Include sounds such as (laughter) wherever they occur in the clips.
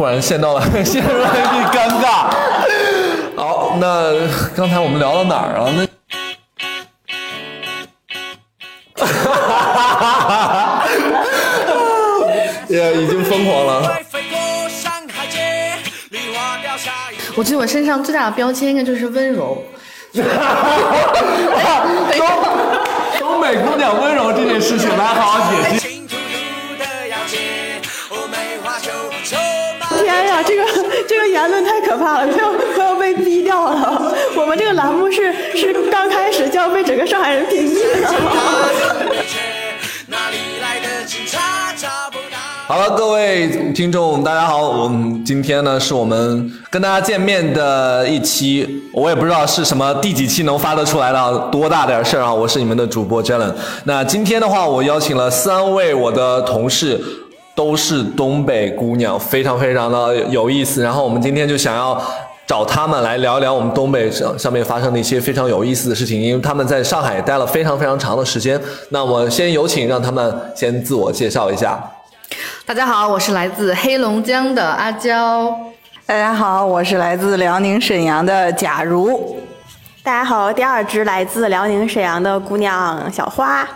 突然陷到了 (laughs) 陷入了一地尴尬。好，那刚才我们聊到哪儿了？那。(laughs) 也已经疯狂了。我觉得我身上最大的标签应该就是温柔。东东北姑娘温柔这件事情，来好好解析。这个言论太可怕了，快要快要被逼掉了。我们这个栏目是是刚开始就要被整个上海人屏蔽了。好了，各位听众，大家好。我们今天呢，是我们跟大家见面的一期，我也不知道是什么第几期能发得出来的，多大点事儿啊！我是你们的主播 Jalen。那今天的话，我邀请了三位我的同事，都是东北姑娘，非常非常的有意思。然后我们今天就想要找他们来聊一聊我们东北上上面发生的一些非常有意思的事情，因为他们在上海待了非常非常长的时间。那我先有请让他们先自我介绍一下。大家好，我是来自黑龙江的阿娇。大家好，我是来自辽宁沈阳的贾如。大家好，第二只来自辽宁沈阳的姑娘小花。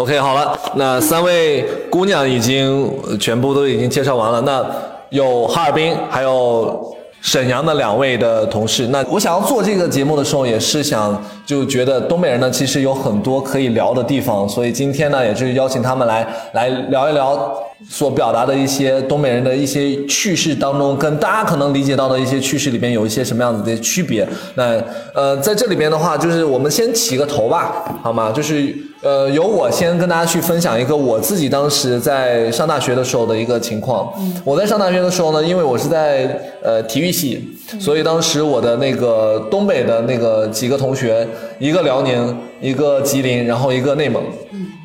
OK，好了，那三位姑娘已经全部都已经介绍完了。那有哈尔滨，还有沈阳的两位的同事。那我想要做这个节目的时候，也是想就觉得东北人呢，其实有很多可以聊的地方，所以今天呢，也是邀请他们来来聊一聊。所表达的一些东北人的一些趣事当中，跟大家可能理解到的一些趣事里边有一些什么样子的区别？那呃，在这里边的话，就是我们先起个头吧，好吗？就是呃，由我先跟大家去分享一个我自己当时在上大学的时候的一个情况。我在上大学的时候呢，因为我是在呃体育系，所以当时我的那个东北的那个几个同学，一个辽宁，一个吉林，然后一个内蒙。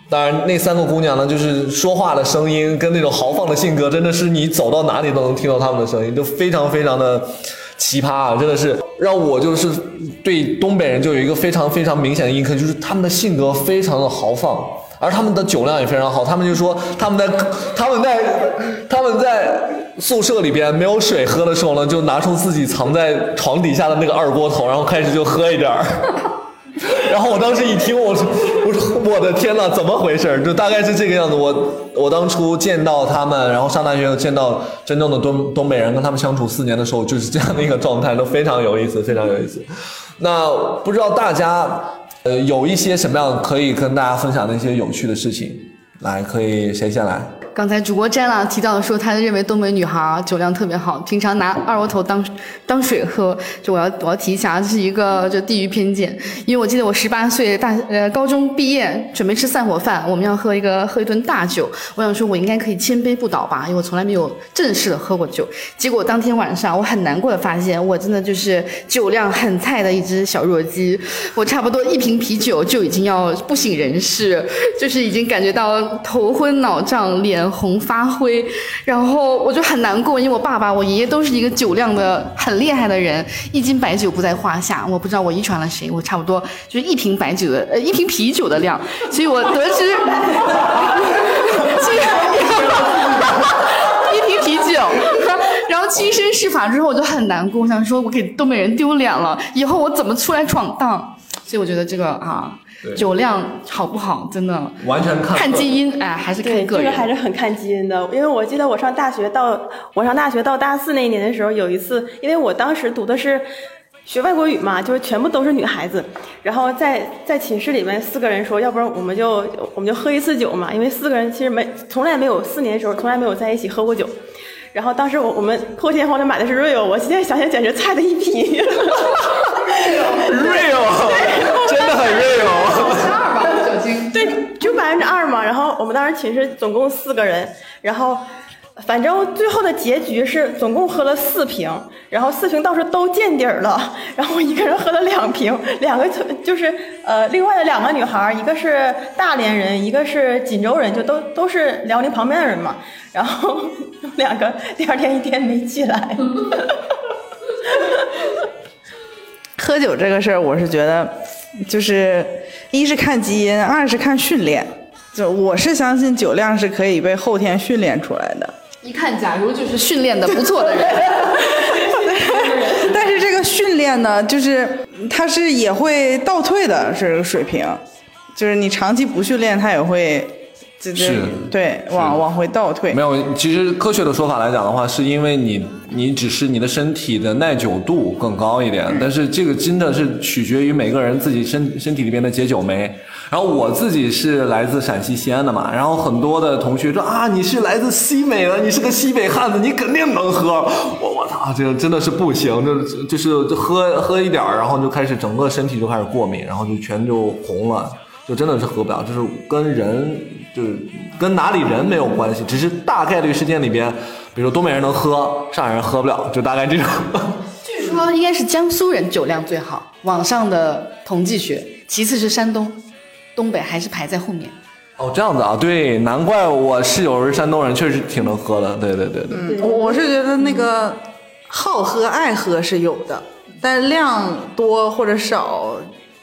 当然，那三个姑娘呢，就是说话的声音跟那种豪放的性格，真的是你走到哪里都能听到她们的声音，都非常非常的奇葩啊！真的是让我就是对东北人就有一个非常非常明显的印刻，就是他们的性格非常的豪放，而他们的酒量也非常好。他们就说他们在他们在他们在宿舍里边没有水喝的时候呢，就拿出自己藏在床底下的那个二锅头，然后开始就喝一点儿。然后我当时一听，我说，我说我的天呐，怎么回事？就大概是这个样子。我我当初见到他们，然后上大学见到真正的东东北人，跟他们相处四年的时候，就是这样的一个状态，都非常有意思，非常有意思。那不知道大家呃有一些什么样可以跟大家分享的一些有趣的事情？来，可以谁先来？刚才主播詹朗提到说，他认为东北女孩酒量特别好，平常拿二锅头当当水喝。就我要我要提一下，这是一个就地域偏见。因为我记得我十八岁大呃高中毕业，准备吃散伙饭，我们要喝一个喝一顿大酒。我想说，我应该可以千杯不倒吧，因为我从来没有正式的喝过酒。结果当天晚上，我很难过的发现，我真的就是酒量很菜的一只小弱鸡。我差不多一瓶啤酒就已经要不省人事，就是已经感觉到头昏脑胀，脸。红发灰，然后我就很难过，因为我爸爸、我爷爷都是一个酒量的很厉害的人，一斤白酒不在话下。我不知道我遗传了谁，我差不多就是一瓶白酒的呃一瓶啤酒的量，所以我得知，一瓶啤酒，然后亲身试法之后我就很难过，我想说我给东北人丢脸了，以后我怎么出来闯荡？所以我觉得这个啊。酒量好不好，真的完全看看基因，哎，还是看个人。这个还是很看基因的。因为我记得我上大学到我上大学到大四那一年的时候，有一次，因为我当时读的是学外国语嘛，就是全部都是女孩子，然后在在寝室里面四个人说，要不然我们就我们就喝一次酒嘛，因为四个人其实没从来没有四年的时候从来没有在一起喝过酒。然后当时我我们破天荒的买的是 real，我现在想想简直菜的一批。(laughs) real，真的很 real。二吧，酒精。对，就百分之二嘛。然后我们当时寝室总共四个人，然后反正最后的结局是总共喝了四瓶，然后四瓶倒是都见底儿了。然后我一个人喝了两瓶，两个就是呃，另外的两个女孩，一个是大连人，一个是锦州人，就都都是辽宁旁边的人嘛。然后两个第二天一天没起来。(laughs) 喝酒这个事儿，我是觉得，就是一是看基因，二是看训练。就我是相信酒量是可以被后天训练出来的。一看，假如就是训练的不错的人，(laughs) 但是这个训练呢，就是它是也会倒退的，这个水平，就是你长期不训练，它也会，对往往回倒退没。有，其实科学的说法来讲的话，是因为你你只是你的身体的耐久度更高一点，但是这个真的是取决于每个人自己身身体里边的解酒酶。然后我自己是来自陕西西安的嘛，然后很多的同学说啊，你是来自西北的，你是个西北汉子，你肯定能喝。我我操，这个真的是不行，就就是喝喝一点儿，然后就开始整个身体就开始过敏，然后就全就红了。就真的是喝不了，就是跟人就是跟哪里人没有关系，只是大概率事件里边，比如东北人能喝，上海人喝不了，就大概这种。(laughs) 据说应该是江苏人酒量最好，网上的统计学，其次是山东，东北还是排在后面。哦，这样子啊，对，难怪我室友是山东人，确实挺能喝的，对对对对。嗯，我我是觉得那个好喝爱喝是有的，但量多或者少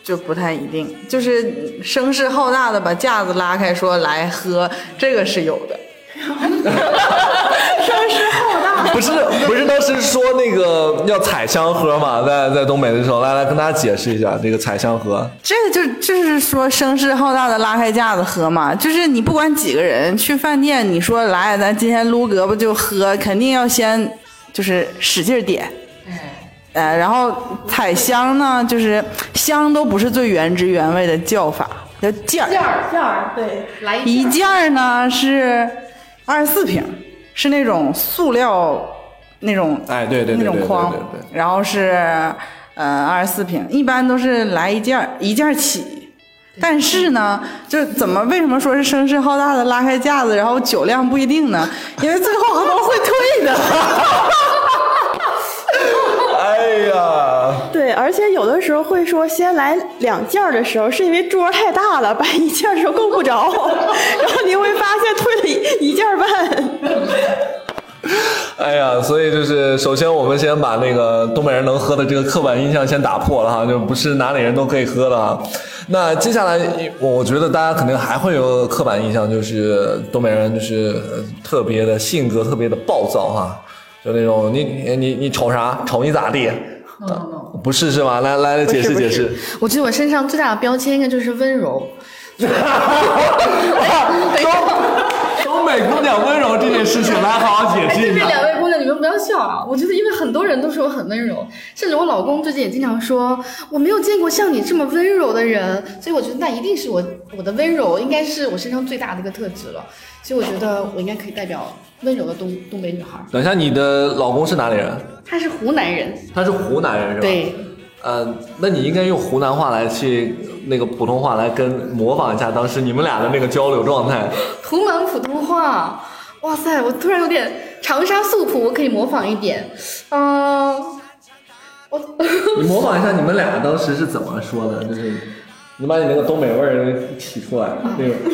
就不太一定。就是声势浩大的把架子拉开说来喝，这个是有的。(laughs) 声势浩大不是不是，当时说那个要采香喝嘛，在在东北的时候，来来跟大家解释一下这个采香喝。这个就就是说声势浩大的拉开架子喝嘛，就是你不管几个人去饭店，你说来咱今天撸胳膊就喝，肯定要先就是使劲点。呃，然后采香呢，就是香都不是最原汁原味的叫法，叫件儿。件儿件儿对，来一件儿呢是二十四瓶，是那种塑料那种哎，对对对对对那种筐对对，然后是呃二十四瓶，一般都是来一件儿一件儿起。但是呢，就是怎么为什么说是声势浩大的拉开架子，然后酒量不一定呢？因为最后都会退的。(laughs) 哎呀，对，而且有的时候会说先来两件儿的时候，是因为桌太大了，摆一件儿的时候够不着，然后你会发现退了一一件半。哎呀，所以就是首先我们先把那个东北人能喝的这个刻板印象先打破了哈，就不是哪里人都可以喝的哈。那接下来，我我觉得大家肯定还会有刻板印象，就是东北人就是呃特别的性格特别的暴躁哈，就那种你你你你瞅啥，瞅你咋地。不是是吧？来来来，解释解释。我觉得我身上最大的标签应该就是温柔。(laughs) 东北姑娘温柔这件事情，来好好解释这一下。两位姑娘，你们不要笑啊！我觉得，因为很多人都说我很温柔，甚至我老公最近也经常说，我没有见过像你这么温柔的人，所以我觉得那一定是我我的温柔，应该是我身上最大的一个特质了。所以我觉得我应该可以代表温柔的东东北女孩。等一下，你的老公是哪里人？他是湖南人，他是湖南人是吧？。对，呃，那你应该用湖南话来去那个普通话来跟模仿一下当时你们俩的那个交流状态。湖南普通话。哇塞，我突然有点长沙素普，我可以模仿一点。嗯、我 (laughs) 你模仿一下你们俩当时是怎么说的？就是你把你那个东北味儿提出来那种。(laughs)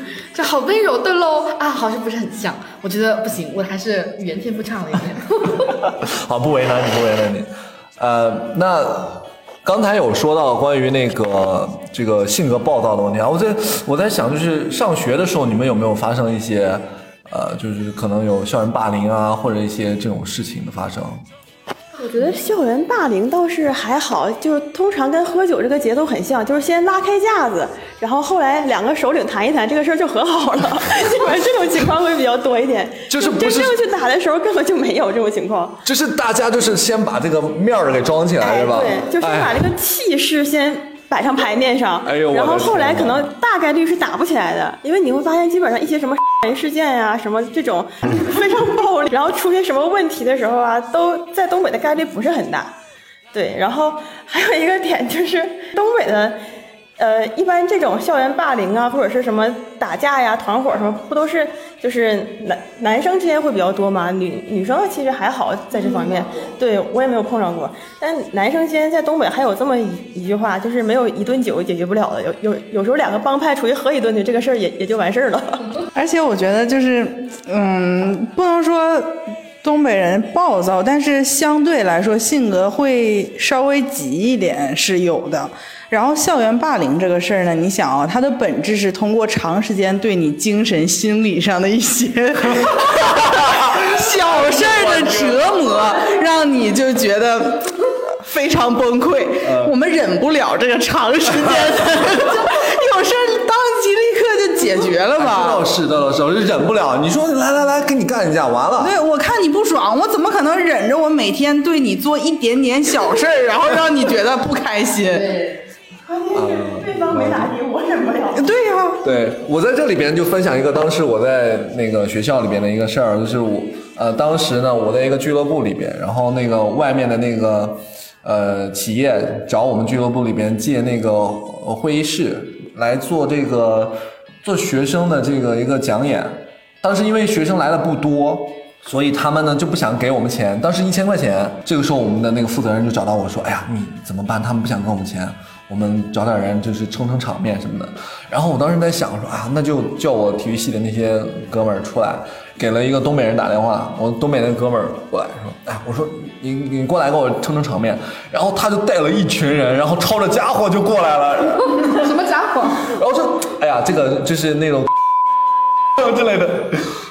(laughs) 这好温柔的喽啊，好像不是很像。我觉得不行，我还是语言天赋差了一点。(laughs) (laughs) 好，不为难你，不为难你。呃，那刚才有说到关于那个这个性格暴躁的问题啊，我在我在想，就是上学的时候，你们有没有发生一些呃，就是可能有校园霸凌啊，或者一些这种事情的发生？我觉得校园霸凌倒是还好，就是通常跟喝酒这个节奏很像，就是先拉开架子，然后后来两个首领谈一谈，这个事儿就和好了。(laughs) 基本上这种情况会比较多一点。就是不是真正去打的时候，根本就没有这种情况。就是大家就是先把这个面儿给装起来，哎，是吧？对，就是把哎这个气势先摆上牌面上，哎呦我然后后来可能大概率是打不起来的，因为你会发现基本上一些什么人事件呀、什么这种 (laughs) 非常暴力，然后出现什么问题的时候啊，都在东北的概率不是很大。对，然后还有一个点就是东北的。呃，一般这种校园霸凌啊，或者是什么打架呀、团伙什么，不都是就是男男生之间会比较多吗？女女生其实还好在这方面，对我也没有碰上过。但男生之间在东北还有这么一一句话，就是没有一顿酒解决不了的，有有有时候两个帮派出去喝一顿去，这个事儿也也就完事儿了。(laughs) 而且我觉得就是，嗯，不能说东北人暴躁，但是相对来说性格会稍微急一点是有的。然后校园霸凌这个事儿呢，你想啊，它的本质是通过长时间对你精神心理上的一些 (laughs) 小事儿的折磨，让你就觉得非常崩溃。我们忍不了这个长时间的，(laughs) 有事儿当即立刻就解决了这吧倒。是，的，老师，我就忍不了。你说来来来，跟你干一架，完了。对，我看你不爽，我怎么可能忍着我每天对你做一点点小事儿，(laughs) 然后让你觉得不开心？关对方没打你，我忍不了。对呀、对我在这里边就分享一个当时我在那个学校里边的一个事儿，就是我呃当时呢我在一个俱乐部里边，然后那个外面的那个呃企业找我们俱乐部里边借那个呃会议室来做这个做学生的这个一个讲演，当时因为学生来的不多。所以他们呢就不想给我们钱，当时一千块钱。这个时候我们的那个负责人就找到我说：“哎呀，你怎么办？他们不想给我们钱，我们找点人就是撑撑场面什么的。”然后我当时在想说啊，那就叫我体育系的那些哥们儿出来，给了一个东北人打电话，我东北那哥们儿过来说：“哎，我说你你过来给我撑撑场面。”然后他就带了一群人，然后抄着家伙就过来了，什么家伙？然后就哎呀，这个就是那种。之类的，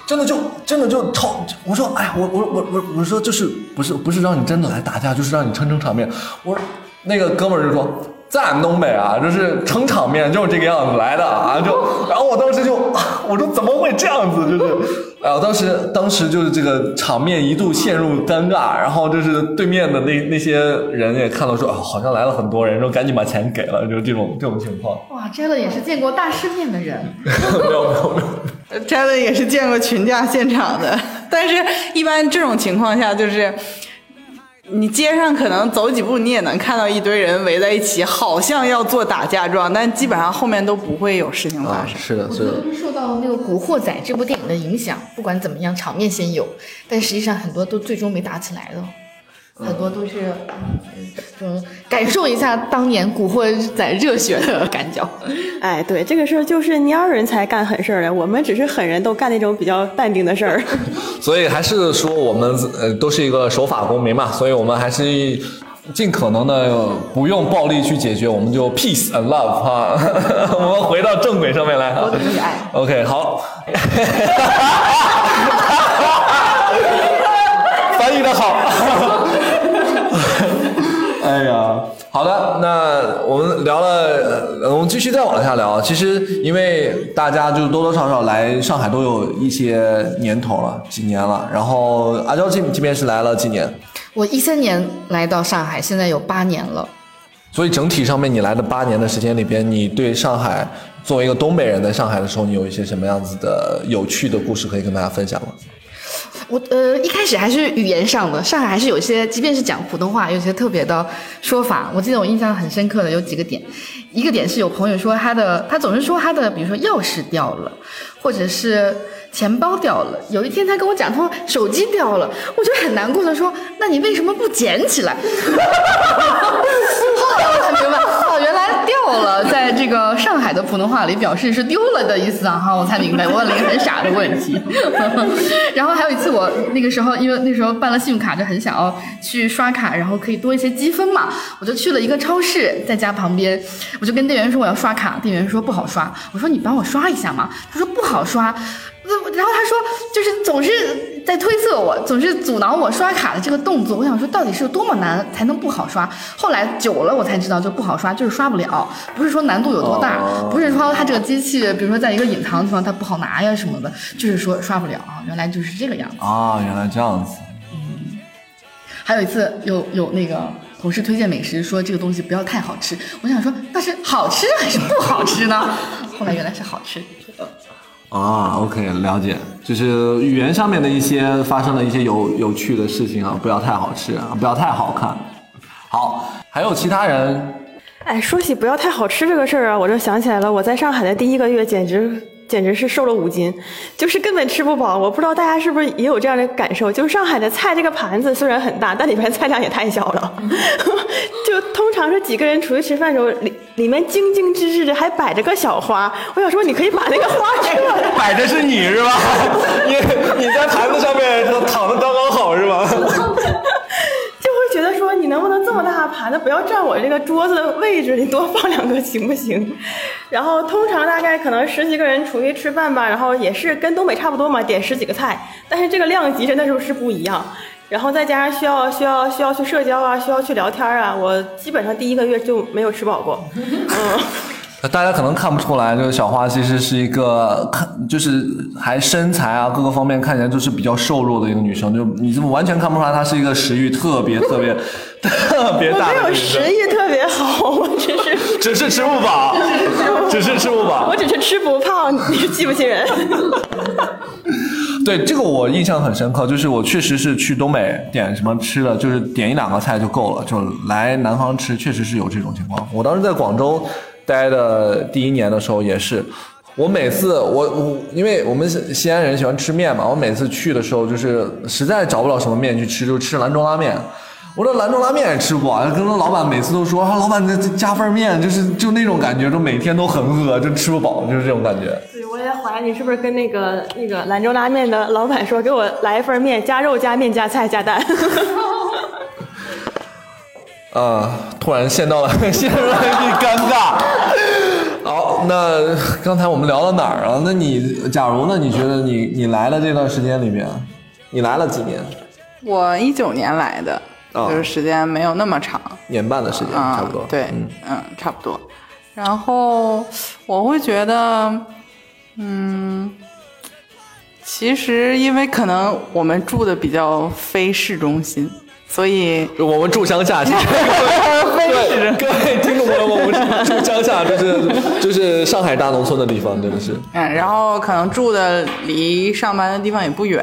真的就真的就超，我说哎，我我我我我说就是不是不是让你真的来打架，就是让你撑撑场面。我说那个哥们儿就说，在俺东北啊，就是撑场面就是这个样子来的啊，就然后我当时就啊 (laughs) 我说怎么会这样子，就是，然后当时当时就是这个场面一度陷入尴尬，然后就是对面的那那些人也看到说啊好像来了很多人，说赶紧把钱给了，就这种这种情况。哇 j a l 也是见过大世面的人。没有没有没有。摘了也是见过群架现场的，(laughs) 但是一般这种情况下，就是你街上可能走几步，你也能看到一堆人围在一起，好像要做打架状，但基本上后面都不会有事情发啊，生。是的，我觉是的。得受到那个《古惑仔》这部电影的影响，不管怎么样，场面先有，但实际上很多都最终没打起来的，很多都是嗯，嗯感受一下当年《古惑仔》热血的感觉。(laughs) 哎，对，这个事儿就是蔫人才干狠事儿的，我们只是狠人都干那种比较淡定的事儿。(laughs) 所以还是说我们呃都是一个守法公民嘛，所以我们还是尽可能的不用暴力去解决，我们就 peace and love 哈。(laughs) 我们回到正轨上面来哈。和平与爱 OK，好。翻译的好。好的，那我们聊了，我们继续再往下聊。其实，因为大家就多多少少来上海都有一些年头了，几年了。然后阿娇这这边是来了几年，我一三年来到上海，现在有八年了。所以整体上面你来的八年的时间里边，你对上海作为一个东北人在上海的时候，你有一些什么样子的有趣的故事可以跟大家分享吗？我呃一开始还是语言上的，上海还是有些，即便是讲普通话，有些特别的说法。我记得我印象很深刻的有几个点，一个点是有朋友说他的，他总是说他的，比如说钥匙掉了，或者是钱包掉了。有一天他跟我讲，他说手机掉了，我就很难过的说，那你为什么不捡起来？(laughs) 后来我才明白，了，在这个上海的普通话里表示是丢了的意思啊！哈，我才明白，我问了一个很傻的问题。(laughs) 然后还有一次，我那个时候因为那时候办了信用卡，就很想要去刷卡，然后可以多一些积分嘛，我就去了一个超市，在家旁边，我就跟店员说我要刷卡，店员说不好刷，我说你帮我刷一下嘛，他说不好刷。然后他说，就是总是在推测我，总是阻挠我刷卡的这个动作。我想说，到底是有多么难才能不好刷？后来久了，我才知道，就不好刷就是刷不了，不是说难度有多大，哦不是说它这个机器，比如说在一个隐藏的地方它不好拿呀什么的，就是说刷不了啊。原来就是这个样子。啊，原来这样子。嗯还有一次有有那个同事推荐美食，说这个东西不要太好吃。我想说，那是好吃还是不好吃呢？(laughs) 后来原来是好吃。啊，OK，了解，就是语言上面的一些发生的一些有有趣的事情啊，不要太好吃啊，不要太好看。好，还有其他人哎，说起不要太好吃这个事儿啊，我就想起来了，我在上海的第一个月简直简直是瘦了五斤，就是根本吃不饱。我不知道大家是不是也有这样的感受，就是上海的菜这个盘子虽然很大，但里面菜量也太小了。(laughs) 就通常是几个人出去吃饭的时候，里里面精精致致的还摆着个小花，我想说你可以把那个花撤了。(laughs) 摆的是你是吧？(laughs) 你你在盘子上面躺的刚刚好是吧？能不能这么大盘子不要占我这个桌子的位置，你多放两个行不行？(laughs) 然后通常大概可能十几个人出去吃饭吧，然后也是跟东北差不多嘛，点十几个菜，但是这个量级真的是是不一样。然后再加上需要需要需要去社交啊，需要去聊天啊，我基本上第一个月就没有吃饱过。(laughs) 嗯。大家可能看不出来，这个小花其实是一个看，就是还身材啊各个方面看起来就是比较瘦弱的一个女生，就你这么完全看不出来她是一个食欲特别特别特别我没有，食欲特别好，我只是 (laughs) 只是吃不饱，只是吃不饱我。只是吃不胖，你是记不清人。(laughs) 对这个我印象很深刻，就是我确实是去东北点什么吃的，就是点一两个菜就够了，就来南方吃，确实是有这种情况。我当时在广州待的第一年的时候也是，我每次我我因为我们西西安人喜欢吃面嘛，我每次去的时候就是实在找不了什么面去吃，就吃兰州拉面。我这兰州拉面也吃不饱，跟那老板每次都说啊，老板你再加份面，就是就那种感觉，就每天都很饿，就吃不饱，就是这种感觉。对，我也怀疑你是不是跟那个那个兰州拉面的老板说，给我来一份面，加肉加面加菜加蛋。(laughs) 啊，突然陷到了 (laughs) 陷入了一地尴尬。好，那刚才我们聊到哪儿啊？那你假如呢？你觉得你你来了这段时间里面，你来了几年？我一九年来的，哦就是时间没有那么长，年半的时间，啊，差不多。对，嗯，嗯，差不多。然后我会觉得，嗯，其实因为可能我们住的比较非市中心，所以我们住乡下，其实 (laughs) 对各位听众朋友们，我们是住乡下，就是 (laughs) 就是上海大农村的地方，真的是。嗯，然后可能住的离上班的地方也不远，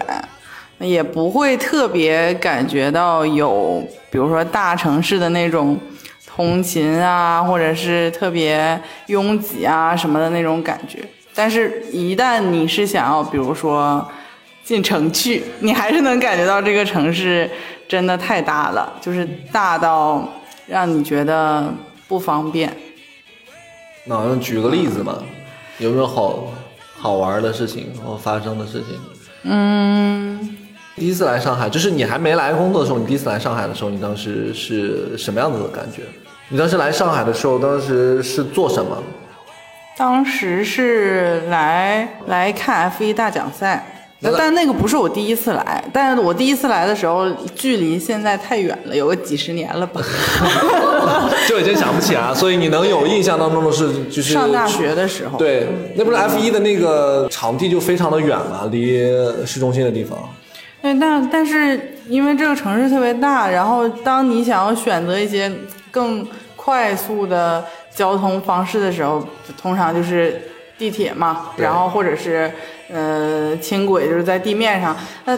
也不会特别感觉到有，比如说大城市的那种通勤啊，或者是特别拥挤啊什么的那种感觉。但是，一旦你是想要，比如说进城去，你还是能感觉到这个城市真的太大了，就是大到让你觉得不方便。那举个例子嘛，有没有好好玩的事情或发生的事情？嗯，第一次来上海，就是你还没来工作的时候，你第一次来上海的时候，你当时是什么样子的感觉？你当时来上海的时候，当时是做什么？当时是来来看 F 1大奖赛，但那个不是我第一次来，但是我第一次来的时候，距离现在太远了，有个几十年了吧。(laughs) (laughs) 就已经想不起来，所以你能有印象当中的是，就是上大学的时候，对，那不是 F 一的那个场地就非常的远嘛，离市中心的地方。对，但但是因为这个城市特别大，然后当你想要选择一些更快速的交通方式的时候，通常就是地铁嘛，然后或者是呃轻轨，就是在地面上，那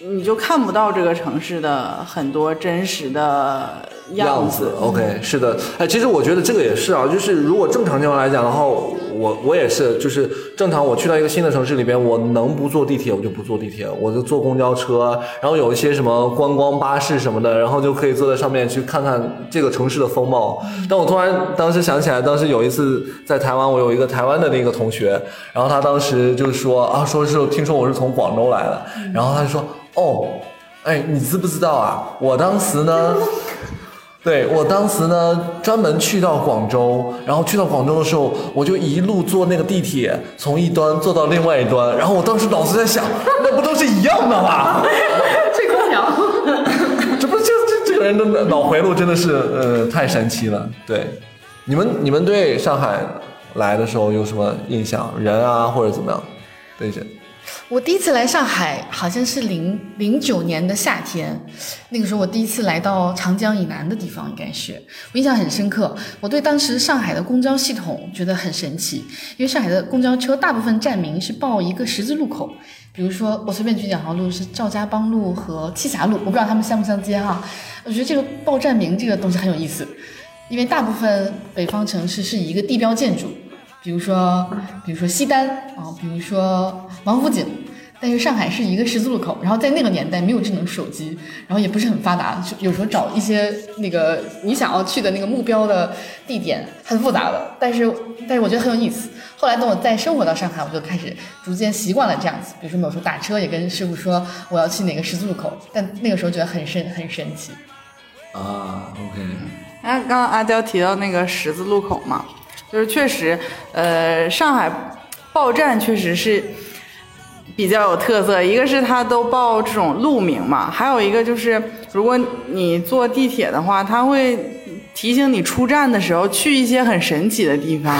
你就看不到这个城市的很多真实的样子。子，OK，是的，哎，其实我觉得这个也是啊，就是如果正常情况来讲的话，我我也是，就是正常我去到一个新的城市里边，我能不坐地铁我就不坐地铁，我就坐公交车，然后有一些什么观光巴士什么的，然后就可以坐在上面去看看这个城市的风貌。但我突然当时想起来，当时有一次在台湾，我有一个台湾的那个同学，然后他当时就说啊，说是听说我是从广州来的，然后他就说哦，哎，你知不知道啊？我当时呢。(laughs) 对我当时呢，专门去到广州，然后去到广州的时候，我就一路坐那个地铁，从一端坐到另外一端，然后我当时脑子在想，那不都是一样的吗？吹空调。(laughs) 这不是这这这个人的脑回路真的是呃太神奇了。对，你们你们对上海来的时候有什么印象？人啊或者怎么样？对人。我第一次来上海好像是零零九年的夏天，那个时候我第一次来到长江以南的地方，应该是我印象很深刻。我对当时上海的公交系统觉得很神奇，因为上海的公交车大部分站名是报一个十字路口，比如说我随便举两条路是赵家浜路和栖霞路，我不知道他们相不相接哈。我觉得这个报站名这个东西很有意思，因为大部分北方城市是以一个地标建筑。比如说，比如说西单啊，比如说王府井，但是上海是一个十字路口，然后在那个年代没有智能手机，然后也不是很发达，就有时候找一些那个你想要去的那个目标的地点很复杂的，但是但是我觉得很有意思。后来等我再生活到上海，我就开始逐渐习惯了这样子。比如说有时候打车也跟师傅说我要去哪个十字路口，但那个时候觉得很神很神奇。啊，OK，然后刚刚阿娇提到那个十字路口嘛，就是确实，呃，上海报站确实是比较有特色。一个是它都报这种路名嘛，还有一个就是如果你坐地铁的话，它会提醒你出站的时候去一些很神奇的地方，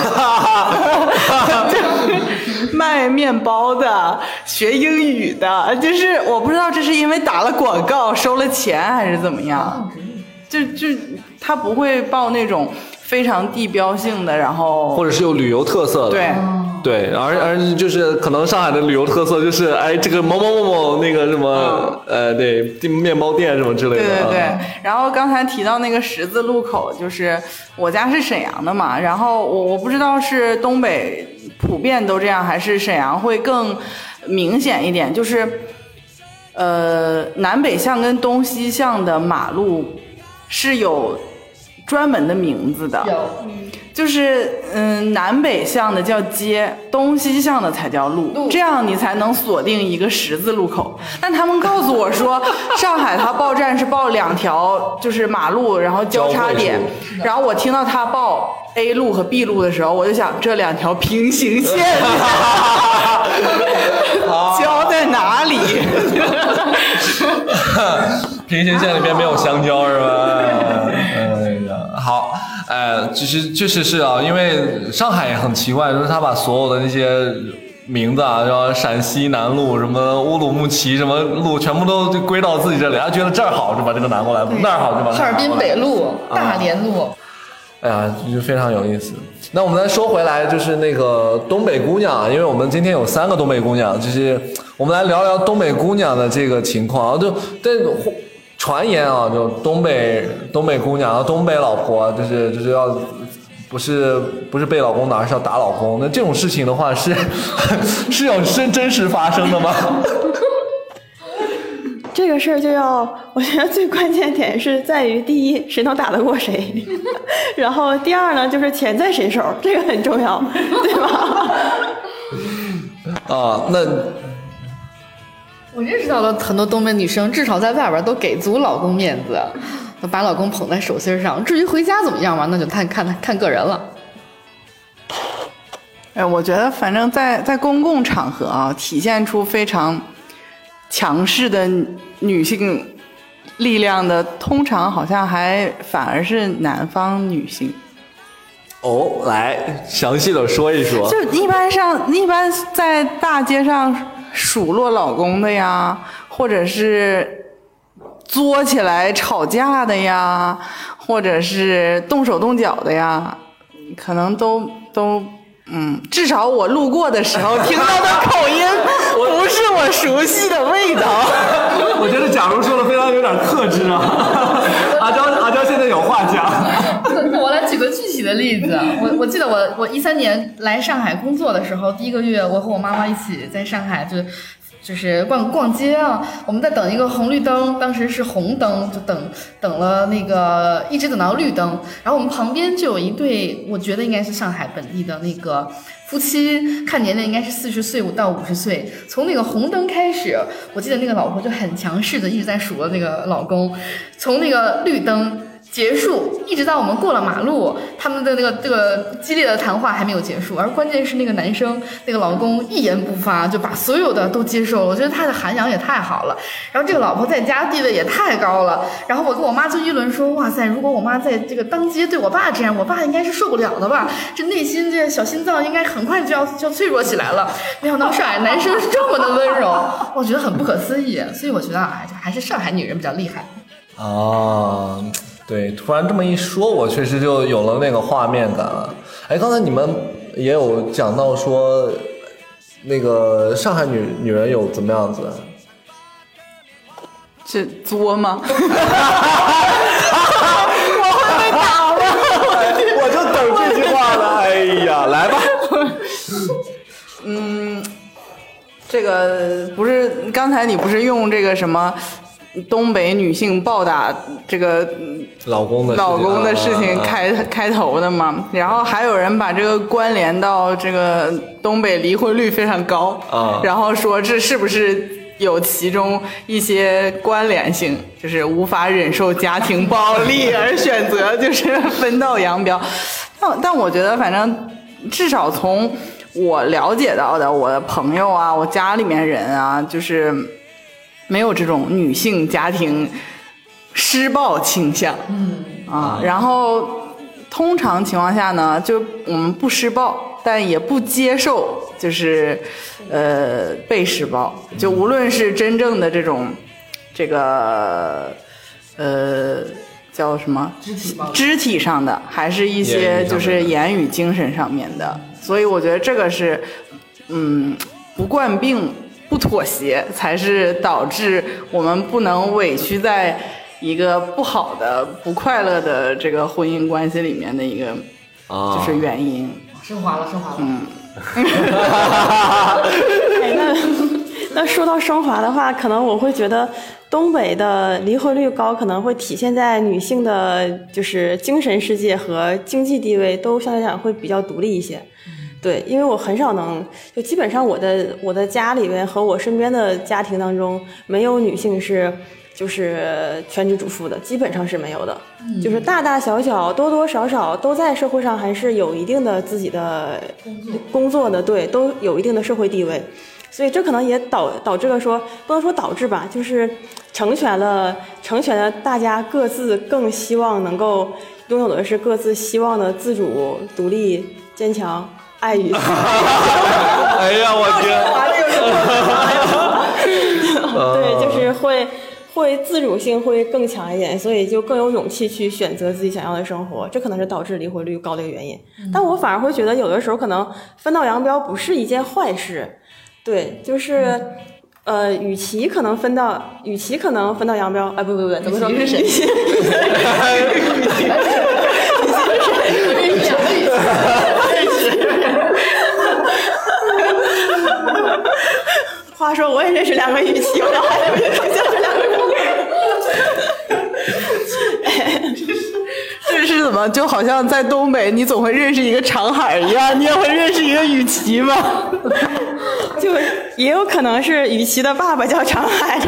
就 (laughs) 是卖面包的、学英语的，就是我不知道这是因为打了广告收了钱还是怎么样。就就他不会报那种非常地标性的，然后或者是有旅游特色的。对对，而而就是可能上海的旅游特色就是，哎，这个某某某某那个什么，呃，对，面包店什么之类的。对对对啊。然后刚才提到那个十字路口，就是我家是沈阳的嘛，然后我我不知道是东北普遍都这样，还是沈阳会更明显一点，就是呃南北向跟东西向的马路是有专门的名字的。就是嗯，南北向的叫街，东西向的才叫路，这样你才能锁定一个十字路口。但他们告诉我说，(laughs) 上海它报站是报两条，就是马路，然后交叉点。然后我听到他报 A 路和 B 路的时候，我就想这两条平行线 (laughs) 交在哪里？(laughs) 平行线里面没有香蕉是吧？哎其实确实是啊，因为上海也很奇怪，就是他把所有的那些名字啊，然后陕西南路、什么乌鲁木齐什么路，全部都归到自己这里，他觉得这儿好就把这个拿过来，那儿好就把那哈尔滨北路、大连路，哎呀，就非常有意思。那我们再说回来，就是那个东北姑娘啊，因为我们今天有三个东北姑娘，就是我们来聊聊东北姑娘的这个情况啊。就但传言啊，就东北东北姑娘啊，东北老婆，就是就是要不是不是被老公打，而是要打老公。那这种事情的话，是 (laughs) 是有真真实发生的吗？(laughs) 这个事儿就要，我觉得最关键点是在于，第一，谁能打得过谁，(laughs) 然后第二呢，就是钱在谁手，这个很重要，对吧？啊，那我认识到了很多东北女生，至少在外边都给足老公面子，都把老公捧在手心上。至于回家怎么样嘛，那就看看看个人了。哎，我觉得反正在在公共场合啊，体现出非常强势的女性力量的，通常好像还反而是南方女性。哦，来详细的说一说。就一般上，一般在大街上数落老公的呀，或者是作起来吵架的呀，或者是动手动脚的呀，可能都都。嗯，至少我路过的时候听到的口音 (laughs) 不是我熟悉的味道。(laughs) 我觉得假如说的非常有点克制啊，阿娇阿娇现在有话讲。个具体的例子，我我记得我我一三年来上海工作的时候，第一个月我和我妈妈一起在上海就。就是逛逛街啊，我们在等一个红绿灯，当时是红灯，就等等了那个一直等到绿灯，然后我们旁边就有一对，我觉得应该是上海本地的那个夫妻，看年龄应该是四十岁五到五十岁。从那个红灯开始，我记得那个老婆就很强势的一直在数落那个老公，从那个绿灯。结束，一直到我们过了马路，他们的那个这个激烈的谈话还没有结束，而关键是那个男生那个老公一言不发，就把所有的都接受了。我觉得他的涵养也太好了，然后这个老婆在家地位也太高了。然后我跟我妈就议论说，哇塞，如果我妈在这个当街对我爸这样，我爸应该是受不了的吧？这内心这小心脏应该很快就要就要脆弱起来了。没想到上海男生是这么的温柔，(laughs) 我觉得很不可思议。所以我觉得啊，还是上海女人比较厉害。哦。对，突然这么一说，我确实就有了那个画面感了。哎，刚才你们也有讲到说，那个上海女女人有怎么样子？这作吗？我会被打吗？我就等这句话了。哎呀，来吧。嗯，这个不是刚才你不是用这个什么？东北女性暴打这个老公的老公的事情开开头的嘛，然后还有人把这个关联到这个东北离婚率非常高啊，然后说这是不是有其中一些关联性，就是无法忍受家庭暴力而选择就是分道扬镳。(laughs) 但但我觉得，反正至少从我了解到的，我的朋友啊，我家里面人啊，就是没有这种女性家庭施暴倾向。嗯啊，然后通常情况下呢，就我们不施暴，但也不接受，就是呃被施暴。就无论是真正的这种这个呃叫什么肢体肢体上的，还是一些就是言语、精神上面的。所以我觉得这个是嗯不惯病、不妥协，才是导致我们不能委屈在一个不好的、不快乐的这个婚姻关系里面的一个啊就是原因。升华了，升华了。嗯，(laughs) 哎，那那说到升华的话，可能我会觉得东北的离婚率高，可能会体现在女性的就是精神世界和经济地位都相对来讲会比较独立一些。对，因为我很少能，就基本上我的我的家里面和我身边的家庭当中，没有女性是就是全职主妇的，基本上是没有的。就是大大小小、多多少少都在社会上还是有一定的自己的工作的，对，都有一定的社会地位。所以这可能也导导致了说，不能说导致吧，就是成全了成全了大家各自更希望能够拥有的是各自希望的自主、独立、坚强、爱与。(laughs) 哎呀，我天！(laughs) (laughs) 对，就是会会自主性会更强一点，所以就更有勇气去选择自己想要的生活，这可能是导致离婚率高的一个原因。但我反而会觉得，有的时候可能分道扬镳不是一件坏事，对，就是。呃，与其可能分到，与其可能分道扬镳，哎，不不不，怎么说？与其是谁与其话说，我也认识两个语气，我脑海里面出现这两个人。(laughs) 这是怎么？就好像在东北，你总会认识一个长海一样，你也会认识一个雨琦吗？就也有可能是雨琦的爸爸叫长海，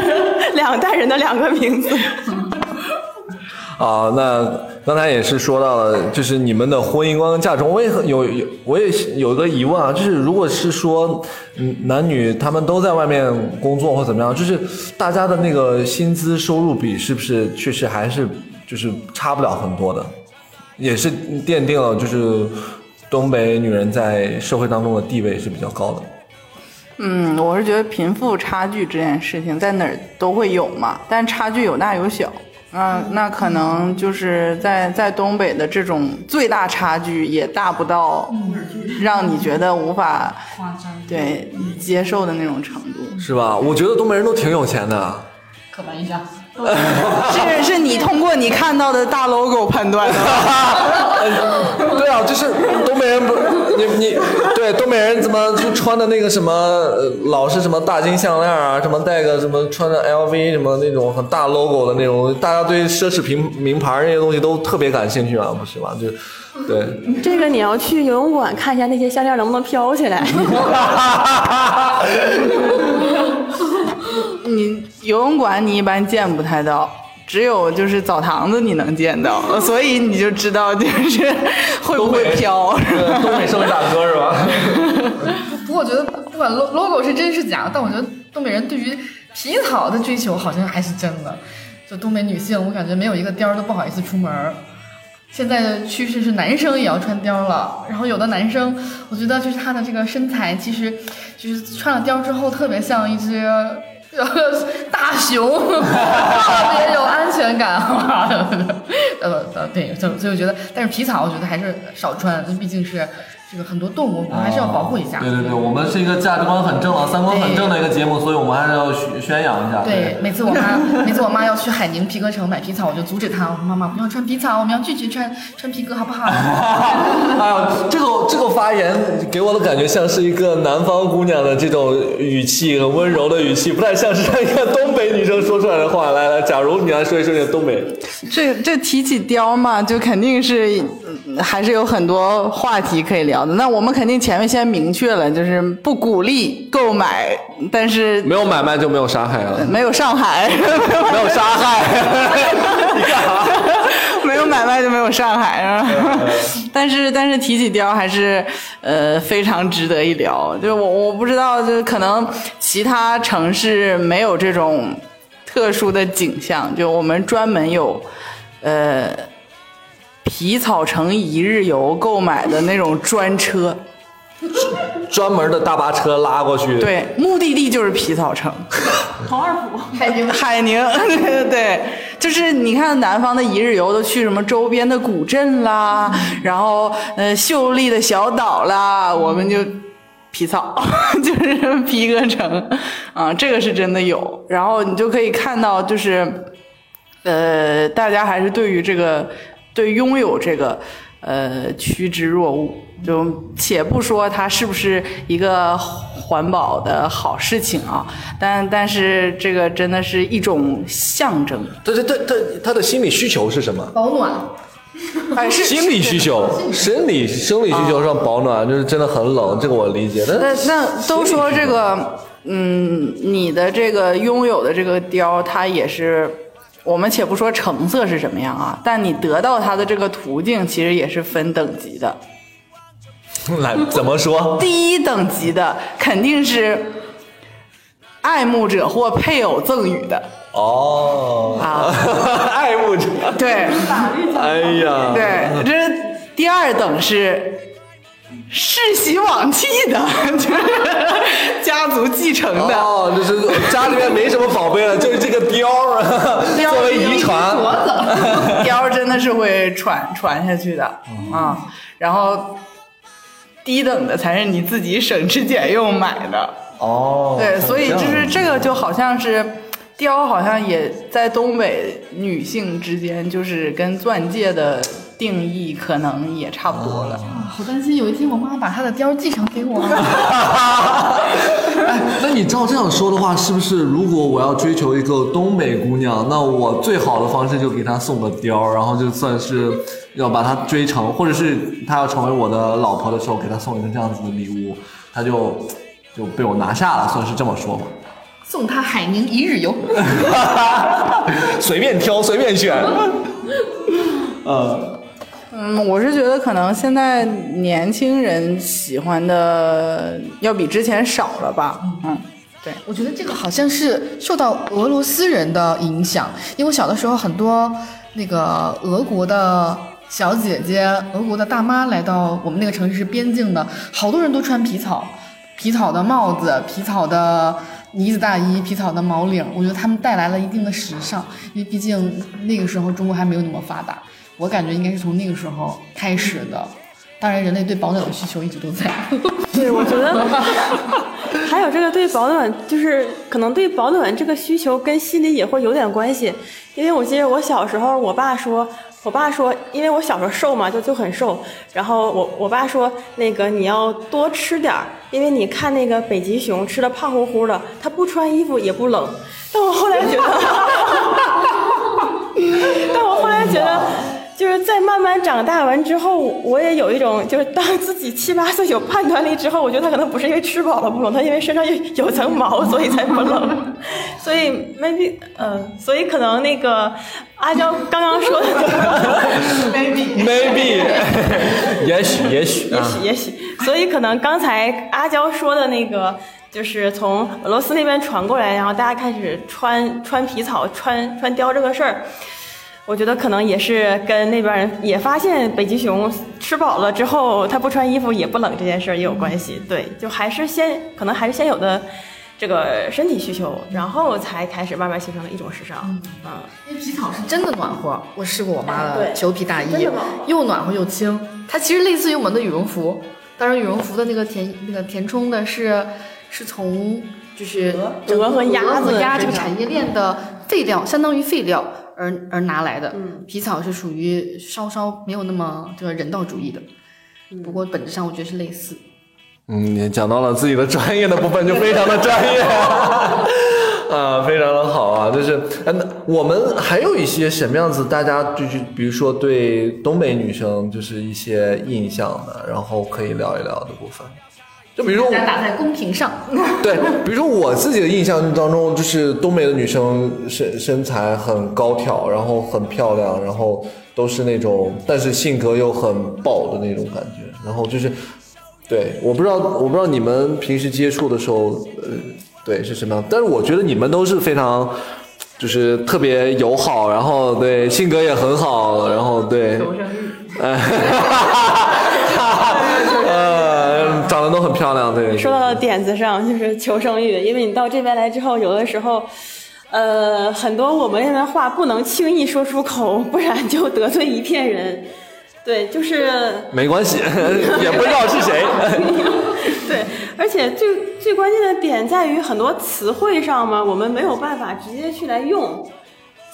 两代人的两个名字。啊，那刚才也是说到了，就是你们的婚姻观跟价值，我也有有，我也有一个疑问啊，就是如果是说，嗯，男女他们都在外面工作或怎么样，就是大家的那个薪资收入比是不是确实还是就是差不了很多的，也是奠定了就是东北女人在社会当中的地位是比较高的。嗯，我是觉得贫富差距这件事情在哪儿都会有嘛，但差距有大有小。那那可能就是在在东北的这种最大差距也大不到让你觉得无法，对接受的那种程度。是吧？我觉得东北人都挺有钱的。刻板印象。(laughs) 是是你通过你看到的大 logo 判断的？(laughs) 对啊，就是东北人不，你你对东北人怎么就穿的那个什么，呃老是什么大金项链啊，什么戴个什么穿着 LV 什么那种很大 logo 的那种，大家对奢侈品名牌那些东西都特别感兴趣啊，不是吗？就对，这个你要去游泳馆看一下那些项链能不能飘起来。(laughs) (laughs) 你游泳馆你一般见不太到，只有就是澡堂子你能见到，所以你就知道就是会不会飘。对东北社会大哥是吧？(laughs) 不过我觉得不管 lo- logo 是真是假，但我觉得东北人对于皮草的追求好像还是真的。就东北女性，我感觉没有一个貂都不好意思出门。现在的趋势是男生也要穿貂了，然后有的男生，我觉得就是他的这个身材，其实就是穿了貂之后，特别像一只大熊，(laughs) 安全感。(laughs) 呃呃，对，所以所以我觉得，但是皮草我觉得还是少穿，毕竟是这个很多动物，我们还是要保护一下。对对对，我们是一个价值观很正啊，三观很正的一个节目，所以我们还是要宣宣扬一下。对，每次我妈每次我妈要去海宁皮革城买皮草，我就阻止她，我说妈妈不要穿皮草，我们要拒绝穿穿皮革，好不好？(laughs) 哎呀，这个这个发言给我的感觉像是一个南方姑娘的这种语气，很温柔的语气，不太像是一个东北女生说出来的话。来来，假如你来说一说你的东北，这这提起貂嘛，就肯定是、嗯还是有很多话题可以聊。的。那我们肯定前面先明确了，就是不鼓励购买，但是没有买卖就没有杀害啊，没有上海，(laughs) 没有杀害，你干啥？没有买卖就没有上海啊。(laughs) 但是但是提起貂还是呃非常值得一聊。就我我不知道，就可能其他城市没有这种特殊的景象，就我们专门有呃皮草城一日游购买的那种专车。专门的大巴车拉过去，，对，目的地就是皮草城。同二府。海宁海宁，(laughs) 对对对，就是你看南方的一日游都去什么周边的古镇啦，然后呃秀丽的小岛啦，我们就皮草，(laughs) 就是皮革城啊，这个是真的有。然后你就可以看到，就是呃，大家还是对于这个对拥有这个呃趋之若鹜。就且不说它是不是一个环保的好事情啊，但但是这个真的是一种象征，对对对对，他的心理需求是什么？保暖，(laughs) 还是心理需求，生理生理需求上保暖，就是真的很冷，这个我理解。但那那都说这个，嗯，你的这个拥有的这个貂，它也是，我们且不说成色是什么样啊，但你得到它的这个途径，其实也是分等级的。来怎么说？第一等级的肯定是爱慕者或配偶赠予的哦，啊，(laughs) 爱慕者，对哎呀，对，这第二等是。世袭罔替的，就 (laughs) 是家族继承的。哦，就是家里面没什么宝贝了，就是这个貂儿，貂作为遗传。貂真的是会传传下去的啊。然后低等的才是你自己省吃俭用买的。哦，对，所以就是这个就好像是貂，好像也在东北女性之间，就是跟钻戒的定义可能也差不多了。好担心有一天我妈把她的貂继承给我。(laughs) 哎，(laughs) 那你照这样说的话，是不是如果我要追求一个东北姑娘，那我最好的方式就给她送个貂，然后就算是要把她追成，或者是她要成为我的老婆的时候，给她送一个这样子的礼物，她就就被我拿下了，算是这么说吧。(laughs) 送她海宁一日游。随便挑，随便选。呃，嗯，我是觉得可能现在年轻人喜欢的要比之前少了吧。嗯，对。我觉得这个好像是受到俄罗斯人的影响，因为我小的时候很多那个俄国的小姐姐、俄国的大妈来到我们那个城市是边境的，好多人都穿皮草，皮草的帽子、皮草的呢子大衣、皮草的毛领，我觉得他们带来了一定的时尚，因为毕竟那个时候中国还没有那么发达，我感觉应该是从那个时候开始的。当然，人类对保暖的需求一直都在。对，我觉得 (laughs) 还有这个对保暖，就是可能对保暖这个需求跟心理也会有点关系。因为我记得我小时候，我爸说，我爸说，因为我小时候瘦嘛，就就很瘦，然后我我爸说，那个你要多吃点儿，因为你看那个北极熊吃的胖乎乎的，它不穿衣服也不冷。但我后来觉得，(laughs) 但我后来觉得。就是在慢慢长大完之后，我也有一种，就是当自己七八岁有判断力之后，我觉得他可能不是因为吃饱了不冷，他因为身上有有层毛，所以才不冷。(laughs) 所以 maybe，嗯、所以可能那个阿娇刚刚说的，(laughs) maybe。maybe，(laughs) 也许也许也啊，许也许，所以可能刚才阿娇说的那个，就是从俄罗斯那边传过来，然后大家开始穿穿皮草、穿穿貂这个事儿，我觉得可能也是跟那边人也发现北极熊吃饱了之后，它不穿衣服也不冷这件事儿也有关系。对，就还是先可能还是先有的这个身体需求，然后才开始慢慢形成了一种时尚。嗯，因为皮草是真的暖和，我试过我妈的裘皮大衣又暖和又轻。它其实类似于我们的羽绒服，当然羽绒服的那个填那个填充的是是从就是鹅和鸭子鸭这个产业链的废料，相当于废料而而拿来的。嗯皮草是属于稍稍没有那么这个人道主义的，嗯不过本质上我觉得是类似。嗯，你讲到了自己的专业的部分，就非常的专业，啊，非常的好啊。就是嗯，那我们还有一些什么样子，大家就是比如说对东北女生就是一些印象的，然后可以聊一聊的部分。就比如说打在公屏上。(laughs) 对，比如说我自己的印象当中，就是东北的女生身身材很高挑，然后很漂亮，然后都是那种，但是性格又很爆的那种感觉。然后就是，对，我不知道，我不知道你们平时接触的时候，呃，对是什么样，但是我觉得你们都是非常。就是特别友好，然后对性格也很好，然后对，呃，(laughs) 呃，长得都很漂亮，对。说到了点子上，(laughs) 就是求生欲，因为你到这边来之后，有的时候，呃，很多我们那边话不能轻易说出口，不然就得罪一片人。(laughs) 对，就是没关系，(laughs) 也不知道是谁。对，而且最最关键的点在于很多词汇上嘛，我们没有办法直接去来用。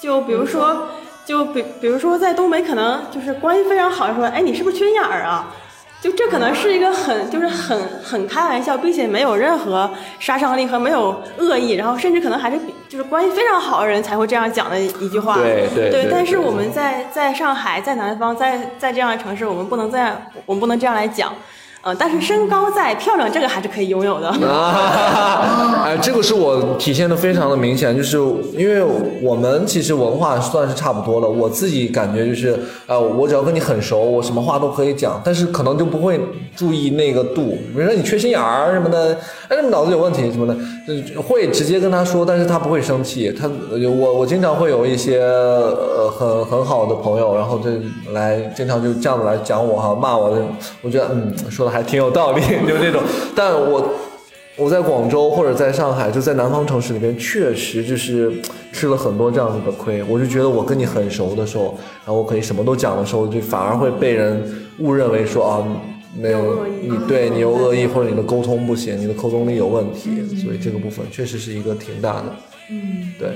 就比如说，就比比如说在东北，可能就是关系非常好，说，哎，你是不是缺心眼儿啊？就这可能是一个很就是很很开玩笑，并且没有任何杀伤力和没有恶意，然后甚至可能还是比就是关系非常好的人才会这样讲的一句话。对对对但是我们在在上海，在南方，在在这样的城市，我们不能这样，我们不能这样来讲。呃，但是身高在，漂亮这个还是可以拥有的。(laughs) 啊，哎，这个是我体现的非常的明显，就是因为我们其实文化算是差不多了，我自己感觉就是，呃，我只要跟你很熟，我什么话都可以讲，但是可能就不会注意那个度，比如说你缺心眼儿什么的，哎，你脑子有问题什么的，会直接跟他说，但是他不会生气，他我我经常会有一些呃很很好的朋友，然后就来经常就这样子来讲我哈，骂我，我觉得嗯说的还挺有道理，(laughs) 就这种，但我。我在广州或者在上海，就在南方城市里边，确实就是吃了很多这样子的亏。我就觉得我跟你很熟的时候，然后我可以什么都讲的时候，就反而会被人误认为说啊，没有 (laughs) 你对你有恶意，或者你的沟通不行，你的沟通力有问题。所以这个部分确实是一个挺大的。嗯，对。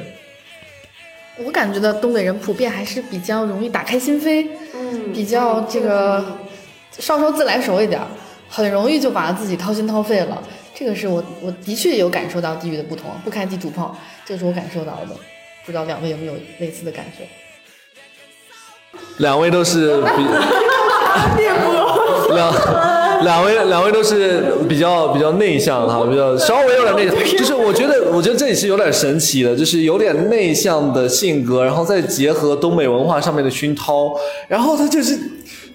我感觉到东北人普遍还是比较容易打开心扉，嗯，比较这个稍稍自来熟一点儿，很容易就把自己掏心掏肺了。这个是我我的确有感受到地域的不同，不开地图炮，这是我感受到的。不知道两位有没有类似的感受？两位都是比两两位两位都是比较比较内向哈，比较稍微有点内向，就是我觉得我觉得这里是有点神奇的，就是有点内向的性格，然后再结合东北文化上面的熏陶，然后他就是。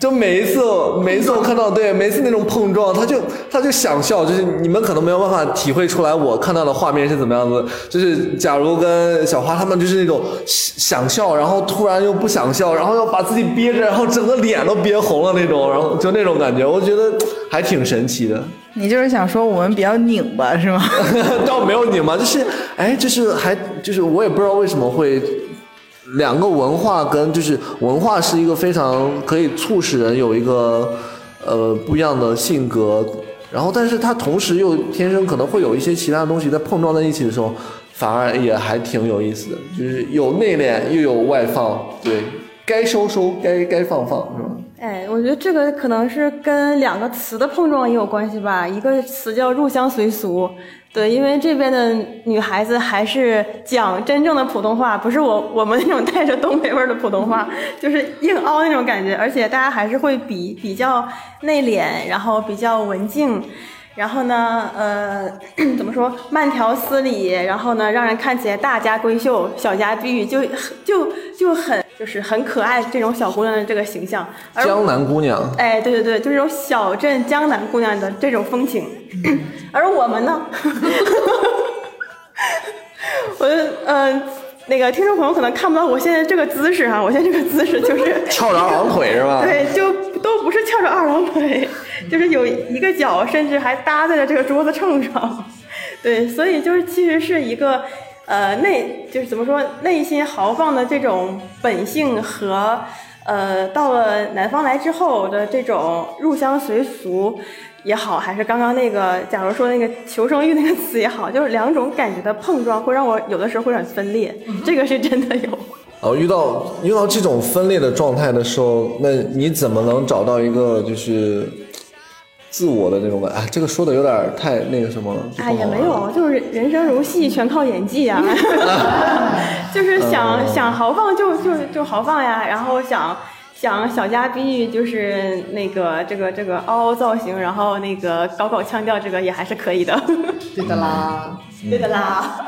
就每一次，每一次我看到对每一次那种碰撞，他就他就想笑，就是你们可能没有办法体会出来我看到的画面是怎么样子。就是假如跟小花他们就是那种想笑，然后突然又不想笑，然后又把自己憋着，然后整个脸都憋红了那种，然后就那种感觉，我觉得还挺神奇的。你就是想说我们比较拧巴是吗？(laughs) 倒没有拧巴，就是哎，就是还就是我也不知道为什么会。两个文化跟就是文化是一个非常可以促使人有一个呃不一样的性格，然后但是它同时又天生可能会有一些其他东西在碰撞在一起的时候，反而也还挺有意思的，就是有内敛又有外放，对该收收，该该放放，是吧？哎，我觉得这个可能是跟两个词的碰撞也有关系吧。一个词叫入乡随俗，对，因为这边的女孩子还是讲真正的普通话，不是我我们那种带着东北味儿的普通话，(laughs) 就是硬凹那种感觉。而且大家还是会比比较内敛，然后比较文静。然后呢，呃，(clears throat) 怎么说，慢条斯理，然后呢，让人看起来大家闺秀、小家碧玉，就就就很就是很可爱这种小姑娘的这个形象。而江南姑娘，哎，对对对，就是这种小镇江南姑娘的这种风情。(clears throat) 而我们呢，(laughs) 我呃，那个听众朋友可能看不到我现在这个姿势哈，我现在这个姿势就是翘着二郎腿是吧？(laughs) 对，就都不是翘着二郎腿，就是有一个脚甚至还搭在了这个桌子秤上。(laughs) 对，所以就是其实是一个呃内就是怎么说内心豪放的这种本性和呃到了南方来之后的这种入乡随俗也好，还是刚刚那个假如说那个求生欲那个词也好，就是两种感觉的碰撞会让我有的时候会很分裂，这个是真的有。哦，遇到遇到这种分裂的状态的时候，那你怎么能找到一个就是自我的那种感。哎，这个说的有点太那个什么了。哎，也没有，就是人生如戏，全靠演技啊。(laughs) (laughs) 就是想想豪放就就就豪放呀，然后想想小家碧玉就是那个这个这个凹凹造型，然后那个搞搞腔调，这个也还是可以的。(laughs) 对的啦。对的啦。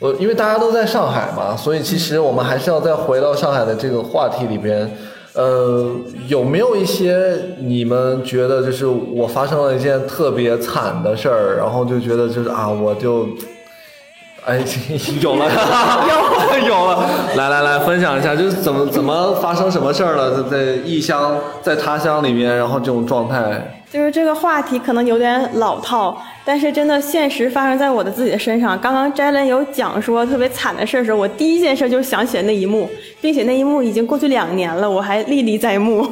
我，因为大家都在上海嘛，所以其实我们还是要再回到上海的这个话题里边。呃，有没有一些你们觉得就是我发生了一件特别惨的事儿，然后就觉得就是啊，我就，哎，(laughs) 有了，有 (laughs) 有了，来来来，分享一下，就是怎么怎么发生什么事儿了，在在异乡，在他乡里面，然后这种状态。就是这个话题可能有点老套，但是真的现实发生在我的自己的身上。刚刚摘伦有讲说特别惨的事儿时候，我第一件事就想起了那一幕，并且那一幕已经过去两年了，我还历历在目。